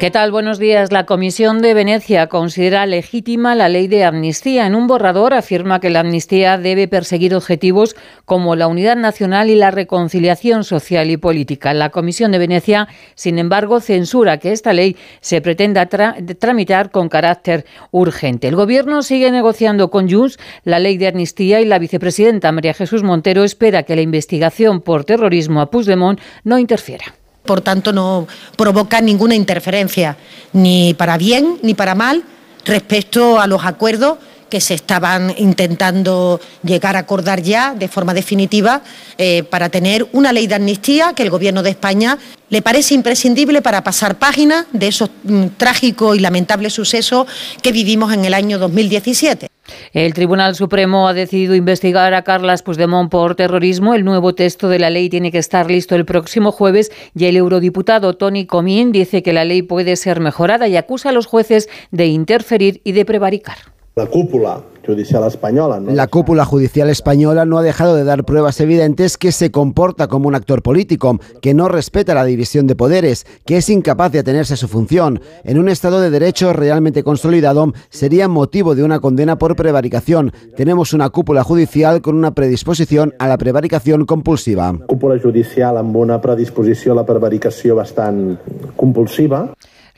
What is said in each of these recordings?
¿Qué tal? Buenos días. La Comisión de Venecia considera legítima la ley de amnistía. En un borrador afirma que la amnistía debe perseguir objetivos como la unidad nacional y la reconciliación social y política. La Comisión de Venecia, sin embargo, censura que esta ley se pretenda tramitar con carácter urgente. El Gobierno sigue negociando con Junts la ley de amnistía y la vicepresidenta María Jesús Montero espera que la investigación por terrorismo a Puigdemont no interfiera por tanto no provoca ninguna interferencia, ni para bien ni para mal, respecto a los acuerdos que se estaban intentando llegar a acordar ya de forma definitiva eh, para tener una ley de amnistía que el Gobierno de España le parece imprescindible para pasar páginas de esos mm, trágicos y lamentables sucesos que vivimos en el año 2017. El Tribunal Supremo ha decidido investigar a Carlas Puigdemont por terrorismo. El nuevo texto de la ley tiene que estar listo el próximo jueves y el eurodiputado Tony Comín dice que la ley puede ser mejorada y acusa a los jueces de interferir y de prevaricar. La cúpula judicial española. ¿no? La cúpula judicial española no ha dejado de dar pruebas evidentes que se comporta como un actor político, que no respeta la división de poderes, que es incapaz de atenerse a su función. En un Estado de Derecho realmente consolidado, sería motivo de una condena por prevaricación. Tenemos una cúpula judicial con una predisposición a la prevaricación compulsiva. Cúpula judicial amb una predisposició a la prevaricació bastant compulsiva.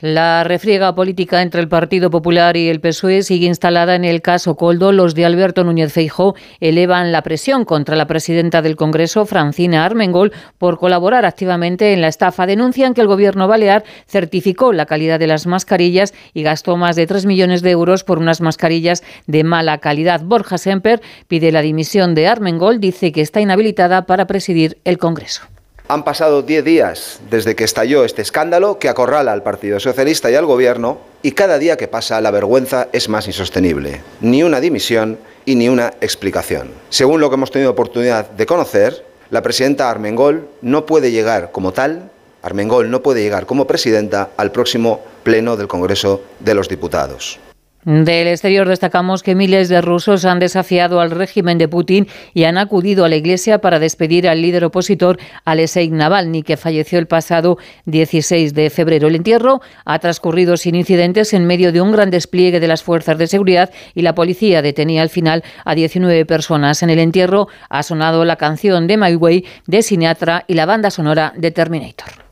La refriega política entre el Partido Popular y el PSOE sigue instalada en el caso Coldo. Los de Alberto Núñez Feijó elevan la presión contra la presidenta del Congreso, Francina Armengol, por colaborar activamente en la estafa. Denuncian que el gobierno balear certificó la calidad de las mascarillas y gastó más de 3 millones de euros por unas mascarillas de mala calidad. Borja Semper pide la dimisión de Armengol, dice que está inhabilitada para presidir el Congreso. Han pasado 10 días desde que estalló este escándalo que acorrala al Partido Socialista y al Gobierno y cada día que pasa la vergüenza es más insostenible. Ni una dimisión y ni una explicación. Según lo que hemos tenido oportunidad de conocer, la presidenta Armengol no puede llegar como tal, Armengol no puede llegar como presidenta al próximo pleno del Congreso de los Diputados. Del exterior destacamos que miles de rusos han desafiado al régimen de Putin y han acudido a la iglesia para despedir al líder opositor Alexei Navalny, que falleció el pasado 16 de febrero. El entierro ha transcurrido sin incidentes en medio de un gran despliegue de las fuerzas de seguridad y la policía detenía al final a 19 personas. En el entierro ha sonado la canción de My Way de Sinatra y la banda sonora de Terminator.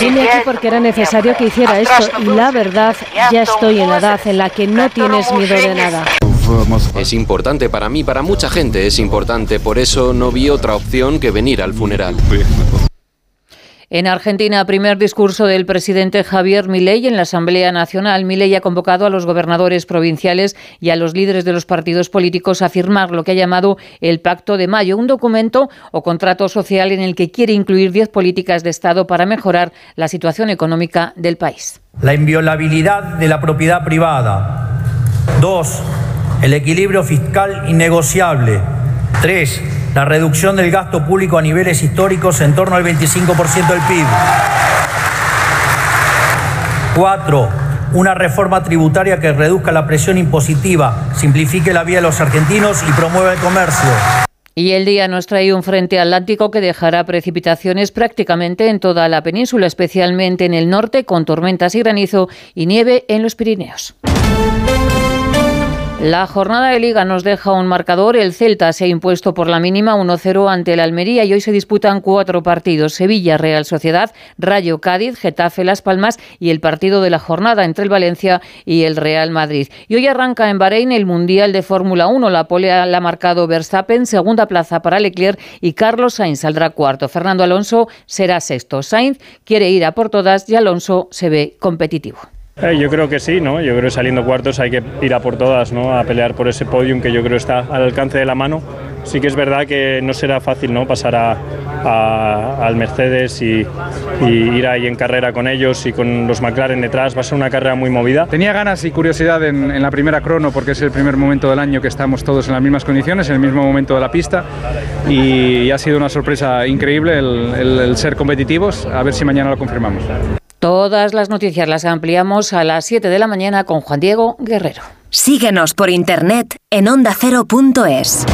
Vine aquí porque era necesario que hiciera esto y la verdad, ya estoy en la edad en la que no tienes miedo de nada. Es importante para mí, para mucha gente es importante, por eso no vi otra opción que venir al funeral. En Argentina, primer discurso del presidente Javier Milei en la Asamblea Nacional. Milei ha convocado a los gobernadores provinciales y a los líderes de los partidos políticos a firmar lo que ha llamado el Pacto de Mayo, un documento o contrato social en el que quiere incluir 10 políticas de Estado para mejorar la situación económica del país. La inviolabilidad de la propiedad privada. Dos, el equilibrio fiscal innegociable. Tres, la reducción del gasto público a niveles históricos en torno al 25% del PIB. Cuatro, una reforma tributaria que reduzca la presión impositiva, simplifique la vida de los argentinos y promueva el comercio. Y el día nos trae un frente atlántico que dejará precipitaciones prácticamente en toda la península, especialmente en el norte, con tormentas y granizo y nieve en los Pirineos. La jornada de liga nos deja un marcador. El Celta se ha impuesto por la mínima 1-0 ante el Almería y hoy se disputan cuatro partidos. Sevilla, Real Sociedad, Rayo Cádiz, Getafe, Las Palmas y el partido de la jornada entre el Valencia y el Real Madrid. Y hoy arranca en Bahrein el Mundial de Fórmula 1. La polea la ha marcado Verstappen, segunda plaza para Leclerc y Carlos Sainz saldrá cuarto. Fernando Alonso será sexto. Sainz quiere ir a por todas y Alonso se ve competitivo. Eh, yo creo que sí, ¿no? Yo creo que saliendo cuartos hay que ir a por todas, ¿no? A pelear por ese podium que yo creo está al alcance de la mano. Sí que es verdad que no será fácil, ¿no? Pasar a, al Mercedes y, y, ir ahí en carrera con ellos y con los McLaren detrás. Va a ser una carrera muy movida. Tenía ganas y curiosidad en, en la primera crono porque es el primer momento del año que estamos todos en las mismas condiciones, en el mismo momento de la pista y, y ha sido una sorpresa increíble el, el, el ser competitivos. A ver si mañana lo confirmamos. Todas las noticias las ampliamos a las 7 de la mañana con Juan Diego Guerrero. Síguenos por internet en ondacero.es.